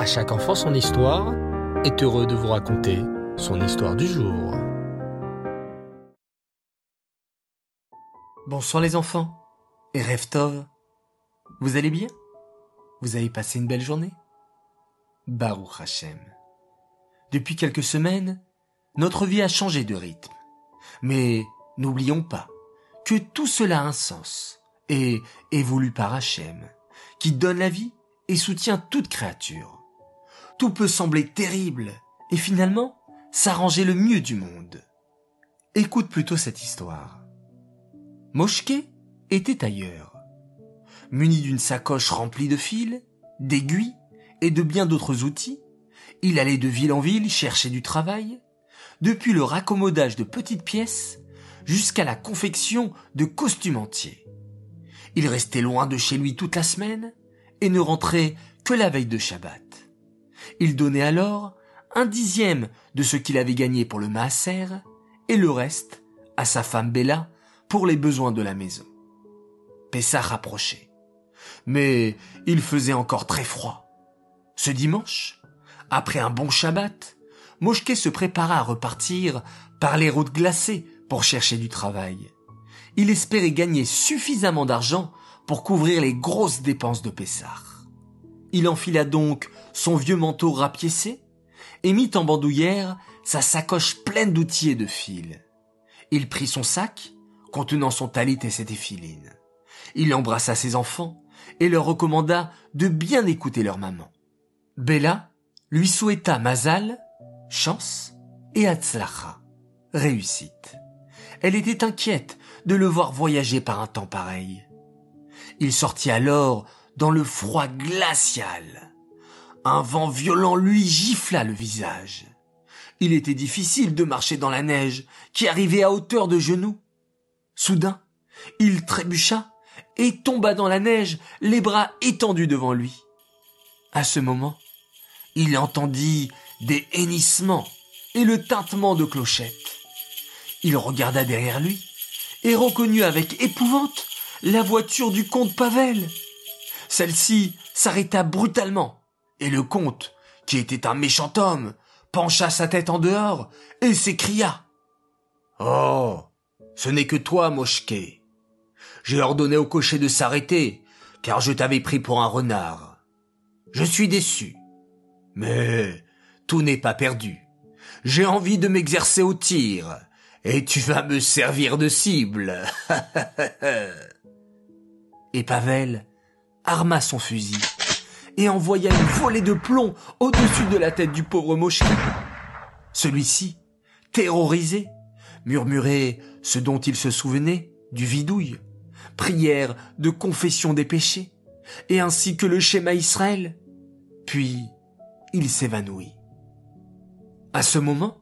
À chaque enfant son histoire est heureux de vous raconter son histoire du jour. Bonsoir les enfants et Reftov. Vous allez bien? Vous avez passé une belle journée? Baruch Hashem. Depuis quelques semaines, notre vie a changé de rythme. Mais n'oublions pas que tout cela a un sens et voulu par Hachem, qui donne la vie et soutient toute créature. Tout peut sembler terrible et finalement s'arranger le mieux du monde. Écoute plutôt cette histoire. Moshke était ailleurs. Muni d'une sacoche remplie de fils, d'aiguilles et de bien d'autres outils, il allait de ville en ville chercher du travail, depuis le raccommodage de petites pièces jusqu'à la confection de costumes entiers. Il restait loin de chez lui toute la semaine et ne rentrait que la veille de Shabbat. Il donnait alors un dixième de ce qu'il avait gagné pour le maaser et le reste à sa femme Bella pour les besoins de la maison. Pessah rapprochait. Mais il faisait encore très froid. Ce dimanche, après un bon Shabbat, Moshke se prépara à repartir par les routes glacées pour chercher du travail. Il espérait gagner suffisamment d'argent pour couvrir les grosses dépenses de Pessar. Il enfila donc son vieux manteau rapiécé et mit en bandoulière sa sacoche pleine d'outils et de fils. Il prit son sac, contenant son talit et ses téphilines. Il embrassa ses enfants et leur recommanda de bien écouter leur maman. Bella lui souhaita Mazal, chance, et Atzlacha, réussite. Elle était inquiète de le voir voyager par un temps pareil. Il sortit alors dans le froid glacial. Un vent violent lui gifla le visage. Il était difficile de marcher dans la neige qui arrivait à hauteur de genoux. Soudain, il trébucha et tomba dans la neige, les bras étendus devant lui. À ce moment, il entendit des hennissements et le tintement de clochettes. Il regarda derrière lui et reconnut avec épouvante la voiture du comte Pavel. Celle-ci s'arrêta brutalement et le comte, qui était un méchant homme, pencha sa tête en dehors et s'écria. Oh, ce n'est que toi, Moshke. J'ai ordonné au cocher de s'arrêter, car je t'avais pris pour un renard. Je suis déçu. Mais tout n'est pas perdu. J'ai envie de m'exercer au tir, et tu vas me servir de cible. et Pavel arma son fusil et envoya une volée de plomb au-dessus de la tête du pauvre Moshki. Celui-ci, terrorisé, murmurait ce dont il se souvenait du vidouille, prière de confession des péchés, et ainsi que le schéma Israël. Puis il s'évanouit. À ce moment,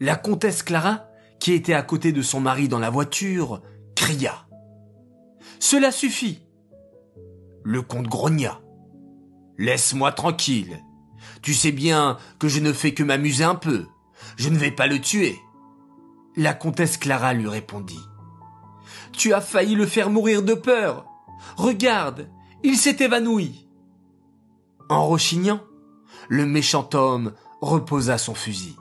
la comtesse Clara, qui était à côté de son mari dans la voiture, cria. Cela suffit. Le comte grogna. Laisse-moi tranquille. Tu sais bien que je ne fais que m'amuser un peu. Je ne vais pas le tuer. La comtesse Clara lui répondit. Tu as failli le faire mourir de peur. Regarde, il s'est évanoui. En rechignant, le méchant homme reposa son fusil.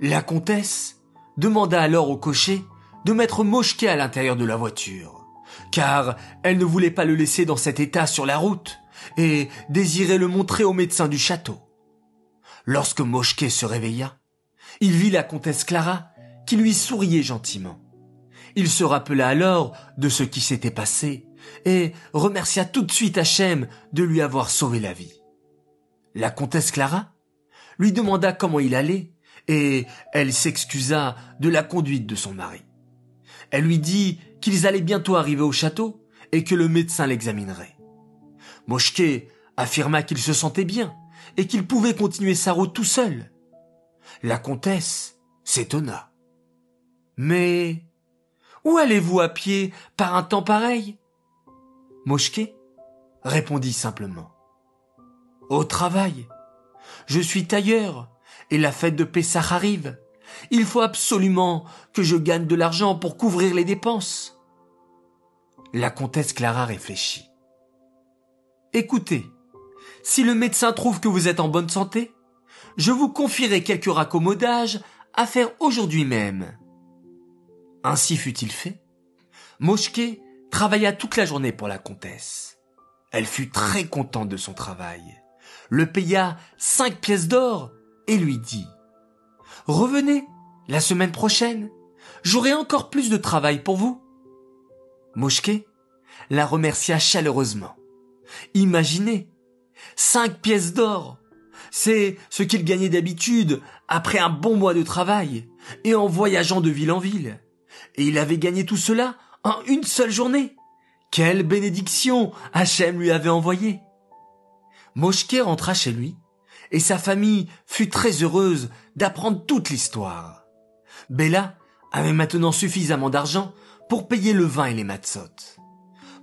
La comtesse demanda alors au cocher de mettre Moshke à l'intérieur de la voiture, car elle ne voulait pas le laisser dans cet état sur la route et désirait le montrer au médecin du château. Lorsque Moshke se réveilla, il vit la comtesse Clara qui lui souriait gentiment. Il se rappela alors de ce qui s'était passé et remercia tout de suite Hachem de lui avoir sauvé la vie. La comtesse Clara lui demanda comment il allait et elle s'excusa de la conduite de son mari. Elle lui dit qu'ils allaient bientôt arriver au château et que le médecin l'examinerait. Moshke affirma qu'il se sentait bien et qu'il pouvait continuer sa route tout seul. La comtesse s'étonna. Mais où allez-vous à pied par un temps pareil? Moshke répondit simplement. Au travail. Je suis tailleur et la fête de Pessah arrive. Il faut absolument que je gagne de l'argent pour couvrir les dépenses. La comtesse Clara réfléchit. Écoutez, si le médecin trouve que vous êtes en bonne santé, je vous confierai quelques raccommodages à faire aujourd'hui même. Ainsi fut-il fait. Moshke travailla toute la journée pour la comtesse. Elle fut très contente de son travail, le paya cinq pièces d'or et lui dit Revenez la semaine prochaine, j'aurai encore plus de travail pour vous. Moshke la remercia chaleureusement. Imaginez, cinq pièces d'or, c'est ce qu'il gagnait d'habitude après un bon mois de travail et en voyageant de ville en ville. Et il avait gagné tout cela en une seule journée. Quelle bénédiction Hachem lui avait envoyée. Moshke rentra chez lui et sa famille fut très heureuse d'apprendre toute l'histoire. Bella avait maintenant suffisamment d'argent pour payer le vin et les matzot.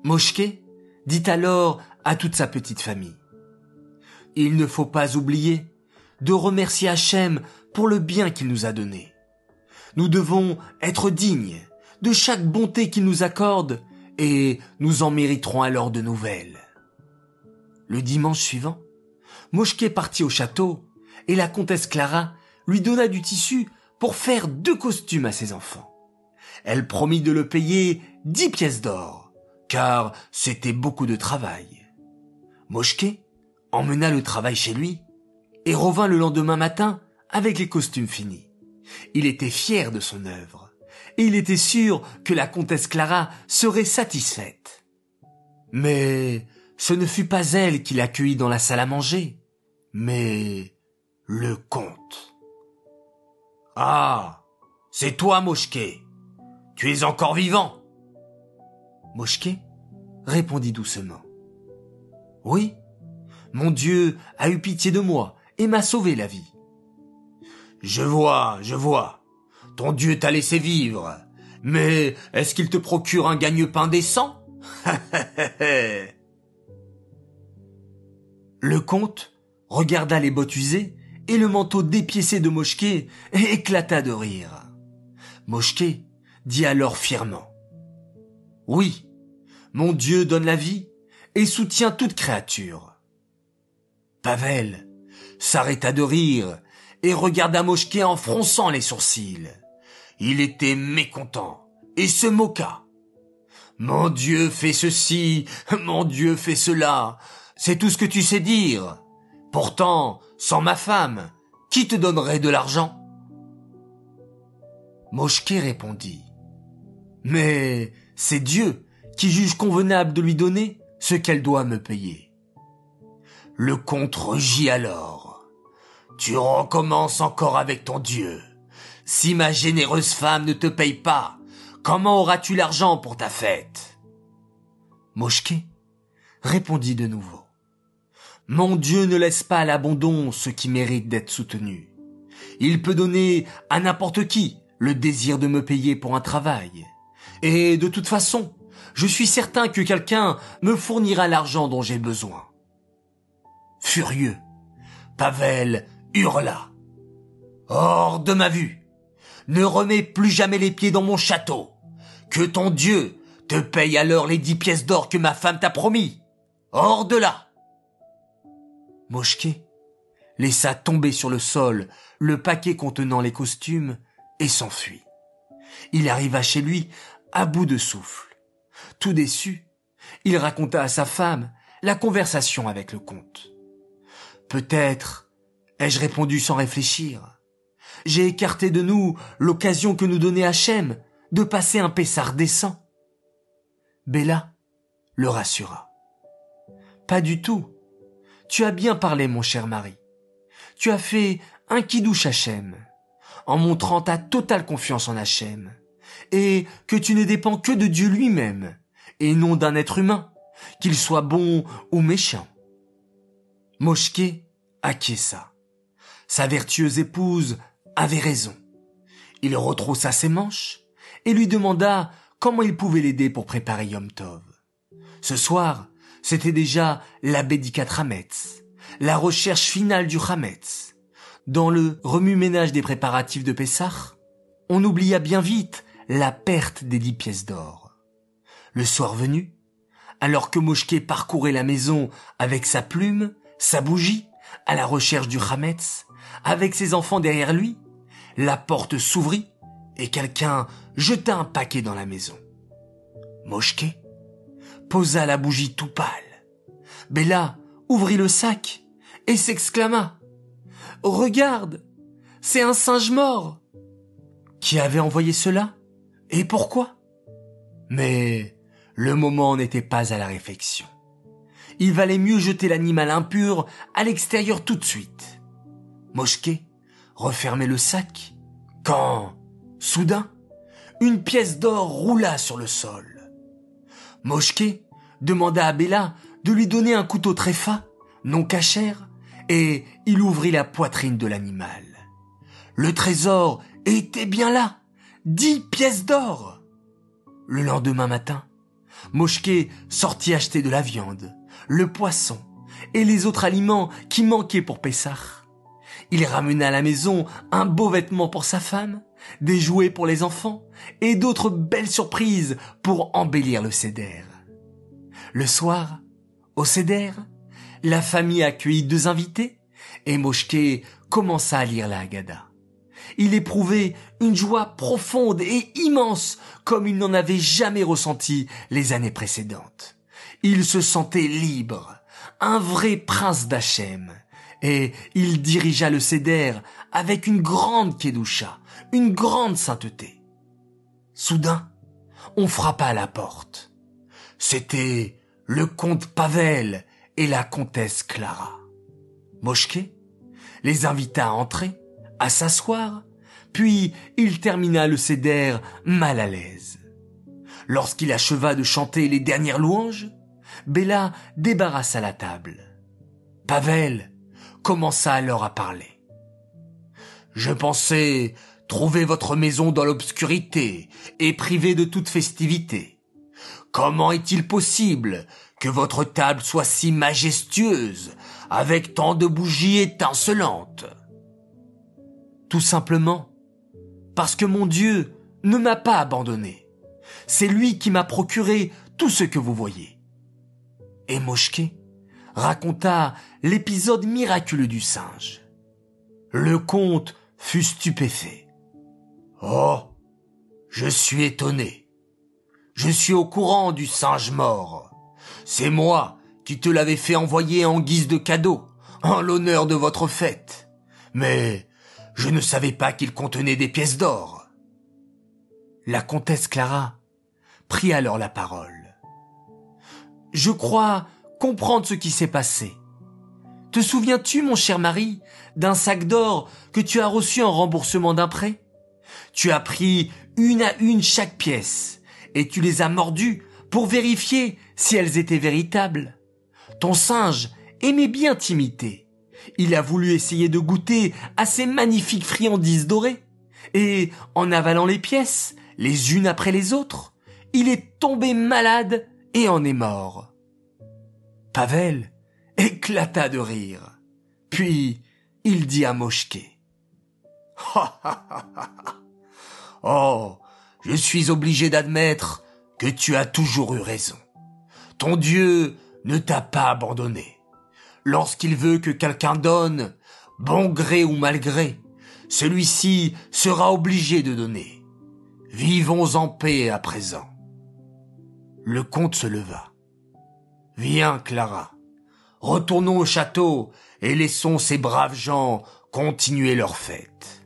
Moshke dit alors à toute sa petite famille. Il ne faut pas oublier de remercier Hachem pour le bien qu'il nous a donné. Nous devons être dignes de chaque bonté qu'il nous accorde et nous en mériterons alors de nouvelles. Le dimanche suivant, Moshke partit au château et la comtesse Clara lui donna du tissu pour faire deux costumes à ses enfants. Elle promit de le payer dix pièces d'or, car c'était beaucoup de travail. Moshke emmena le travail chez lui et revint le lendemain matin avec les costumes finis. Il était fier de son œuvre et il était sûr que la comtesse Clara serait satisfaite. Mais ce ne fut pas elle qui l'accueillit dans la salle à manger, mais le comte. Ah, c'est toi, Moshke. Tu es encore vivant. Moshke répondit doucement. Oui, mon Dieu a eu pitié de moi et m'a sauvé la vie. Je vois, je vois. Ton Dieu t'a laissé vivre. Mais est-ce qu'il te procure un gagne-pain décent? Le comte regarda les bottes usées et le manteau dépiécé de Moshke et éclata de rire. Moshke dit alors fièrement. Oui, mon Dieu donne la vie et soutient toute créature. Pavel s'arrêta de rire et regarda Moshke en fronçant les sourcils. Il était mécontent et se moqua. Mon Dieu fait ceci, mon Dieu fait cela, c'est tout ce que tu sais dire. Pourtant, sans ma femme, qui te donnerait de l'argent? Moshke répondit. Mais c'est Dieu qui juge convenable de lui donner ce qu'elle doit me payer. Le comte rugit alors. Tu recommences encore avec ton Dieu. Si ma généreuse femme ne te paye pas, comment auras-tu l'argent pour ta fête? Moshke répondit de nouveau. Mon Dieu ne laisse pas à l'abandon ce qui mérite d'être soutenu. Il peut donner à n'importe qui le désir de me payer pour un travail. Et de toute façon, je suis certain que quelqu'un me fournira l'argent dont j'ai besoin. Furieux, Pavel hurla. Hors de ma vue. Ne remets plus jamais les pieds dans mon château. Que ton Dieu te paye alors les dix pièces d'or que ma femme t'a promis. Hors de là. Moshke laissa tomber sur le sol le paquet contenant les costumes et s'enfuit. Il arriva chez lui à bout de souffle. Tout déçu, il raconta à sa femme la conversation avec le comte. Peut-être ai-je répondu sans réfléchir. J'ai écarté de nous l'occasion que nous donnait Hachem de passer un Pessard décent. Bella le rassura. Pas du tout. Tu as bien parlé, mon cher mari. Tu as fait un kidouche Hachem, en montrant ta totale confiance en Hachem, et que tu ne dépends que de Dieu lui-même, et non d'un être humain, qu'il soit bon ou méchant. Moshke acquiesça. Sa vertueuse épouse avait raison. Il retroussa ses manches et lui demanda comment il pouvait l'aider pour préparer Yom Tov. Ce soir, c'était déjà la Bédikat Hametz, la recherche finale du Hametz. Dans le remue-ménage des préparatifs de Pessah, on oublia bien vite la perte des dix pièces d'or. Le soir venu, alors que Moshke parcourait la maison avec sa plume, sa bougie, à la recherche du Hametz, avec ses enfants derrière lui, la porte s'ouvrit et quelqu'un jeta un paquet dans la maison. Moshke posa la bougie tout pâle. Bella ouvrit le sac et s'exclama Regarde, c'est un singe mort. Qui avait envoyé cela Et pourquoi? Mais le moment n'était pas à la réflexion. Il valait mieux jeter l'animal impur à l'extérieur tout de suite. Moshke refermait le sac quand, soudain, une pièce d'or roula sur le sol. Moshke demanda à Bella de lui donner un couteau tréfa, non cachère, et il ouvrit la poitrine de l'animal. Le trésor était bien là. Dix pièces d'or. Le lendemain matin, Moshke sortit acheter de la viande, le poisson et les autres aliments qui manquaient pour Pessah. Il ramena à la maison un beau vêtement pour sa femme, des jouets pour les enfants et d'autres belles surprises pour embellir le céder. Le soir, au céder, la famille accueillit deux invités et Moshke commença à lire la Haggadah. Il éprouvait une joie profonde et immense comme il n'en avait jamais ressenti les années précédentes. Il se sentait libre, un vrai prince d'Hachem, et il dirigea le céder avec une grande kedusha, une grande sainteté. Soudain, on frappa à la porte. C'était le comte Pavel et la comtesse Clara. Moshke les invita à entrer, à s'asseoir, puis il termina le céder mal à l'aise. Lorsqu'il acheva de chanter les dernières louanges, Bella débarrassa la table. Pavel commença alors à parler. Je pensais trouver votre maison dans l'obscurité et privée de toute festivité. Comment est-il possible que votre table soit si majestueuse, avec tant de bougies étincelantes? Tout simplement parce que mon Dieu ne m'a pas abandonné. C'est lui qui m'a procuré tout ce que vous voyez. Et Moshke raconta l'épisode miraculeux du singe. Le comte fut stupéfait. Oh, je suis étonné. Je suis au courant du singe mort. C'est moi qui te l'avais fait envoyer en guise de cadeau, en l'honneur de votre fête. Mais je ne savais pas qu'il contenait des pièces d'or. La comtesse Clara prit alors la parole. Je crois comprendre ce qui s'est passé. Te souviens-tu, mon cher mari, d'un sac d'or que tu as reçu en remboursement d'un prêt? Tu as pris une à une chaque pièce, et tu les as mordues pour vérifier si elles étaient véritables. Ton singe aimait bien t'imiter. Il a voulu essayer de goûter à ces magnifiques friandises dorées. Et, en avalant les pièces, les unes après les autres, il est tombé malade et en est mort. Pavel éclata de rire. Puis il dit à Moshke. oh, je suis obligé d'admettre que tu as toujours eu raison. Ton Dieu ne t'a pas abandonné. Lorsqu'il veut que quelqu'un donne, bon gré ou mal gré, celui-ci sera obligé de donner. Vivons en paix à présent. Le comte se leva. Viens, Clara. Retournons au château et laissons ces braves gens continuer leur fête.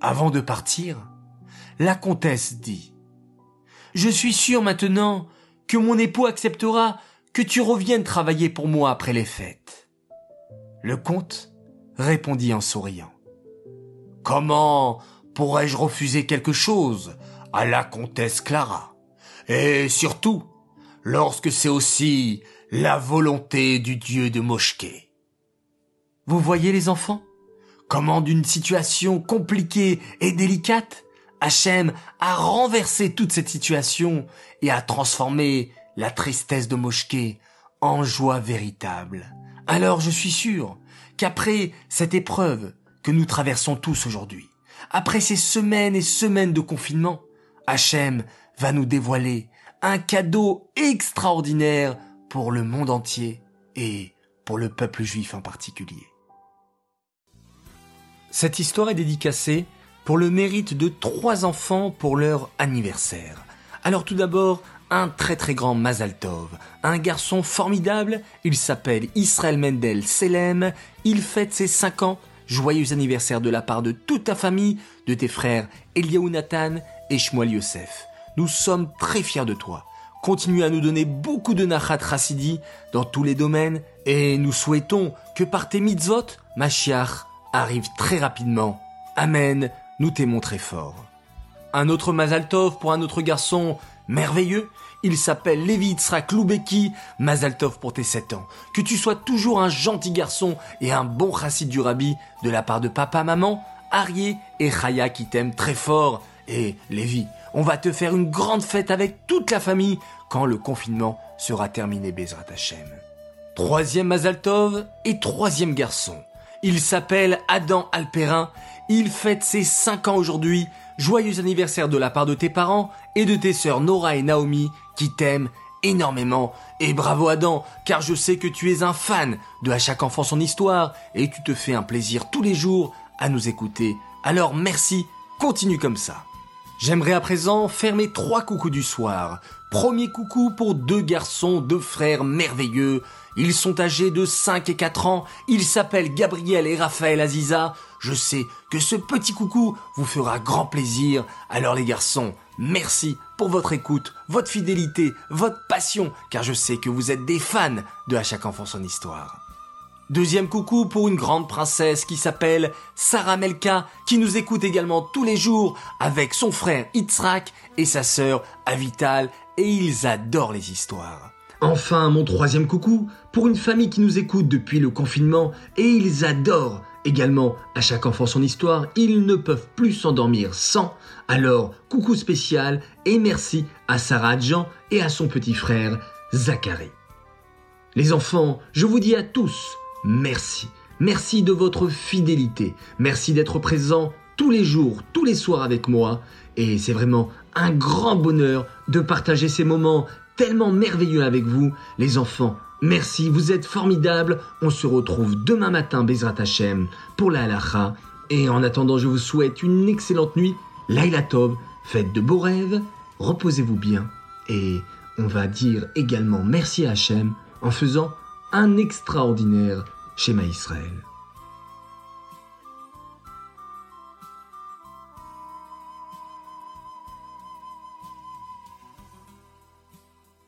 Avant de partir, la comtesse dit Je suis sûre maintenant que mon époux acceptera que tu reviennes travailler pour moi après les fêtes. Le comte répondit en souriant. Comment pourrais-je refuser quelque chose à la comtesse Clara? Et surtout, lorsque c'est aussi la volonté du dieu de Moshke. Vous voyez les enfants Comment d'une situation compliquée et délicate, Hachem a renversé toute cette situation et a transformé la tristesse de Moshke en joie véritable. Alors je suis sûr qu'après cette épreuve que nous traversons tous aujourd'hui, après ces semaines et semaines de confinement, Hachem va nous dévoiler un cadeau extraordinaire pour le monde entier et pour le peuple juif en particulier. Cette histoire est dédicacée pour le mérite de trois enfants pour leur anniversaire. Alors tout d'abord, un très très grand Mazal Tov, un garçon formidable, il s'appelle Israël Mendel Selem, il fête ses 5 ans, joyeux anniversaire de la part de toute ta famille, de tes frères Eliaou Nathan et Shmuel Yosef. Nous sommes très fiers de toi. Continue à nous donner beaucoup de Nachat Chassidi dans tous les domaines et nous souhaitons que par tes mitzvot, Mashiach arrive très rapidement. Amen, nous t'aimons très fort. Un autre Mazal Tov pour un autre garçon merveilleux. Il s'appelle Levi Yitzhak Loubeki, Mazal Tov pour tes 7 ans. Que tu sois toujours un gentil garçon et un bon chassid du rabbi de la part de papa, maman, Arié et Chaya qui t'aiment très fort. Et Lévi, on va te faire une grande fête avec toute la famille quand le confinement sera terminé, Bezrat Hashem. Troisième Mazal Tov et troisième garçon. Il s'appelle Adam Alperin. Il fête ses 5 ans aujourd'hui. Joyeux anniversaire de la part de tes parents et de tes sœurs Nora et Naomi qui t'aiment énormément. Et bravo Adam, car je sais que tu es un fan de À chaque enfant son histoire et tu te fais un plaisir tous les jours à nous écouter. Alors merci, continue comme ça. J'aimerais à présent faire mes trois coucous du soir. Premier coucou pour deux garçons, deux frères merveilleux. Ils sont âgés de 5 et 4 ans. Ils s'appellent Gabriel et Raphaël Aziza. Je sais que ce petit coucou vous fera grand plaisir. Alors les garçons, merci pour votre écoute, votre fidélité, votre passion, car je sais que vous êtes des fans de À chaque enfant son histoire. Deuxième coucou pour une grande princesse qui s'appelle Sarah Melka, qui nous écoute également tous les jours avec son frère Itzrak et sa sœur Avital, et ils adorent les histoires. Enfin, mon troisième coucou pour une famille qui nous écoute depuis le confinement, et ils adorent également à chaque enfant son histoire, ils ne peuvent plus s'endormir sans. Alors, coucou spécial et merci à Sarah Adjan et à son petit frère Zachary. Les enfants, je vous dis à tous, merci. Merci de votre fidélité. Merci d'être présent tous les jours, tous les soirs avec moi. Et c'est vraiment un grand bonheur de partager ces moments tellement merveilleux avec vous, les enfants. Merci, vous êtes formidables. On se retrouve demain matin, Bezrat Hashem, pour la halacha. Et en attendant, je vous souhaite une excellente nuit. Laila Tov, faites de beaux rêves, reposez-vous bien. Et on va dire également merci à Hachem en faisant un extraordinaire schéma Israël.